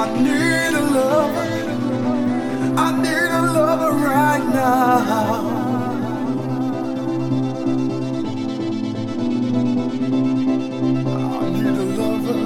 I need a lover. I need a lover right now. I need a lover.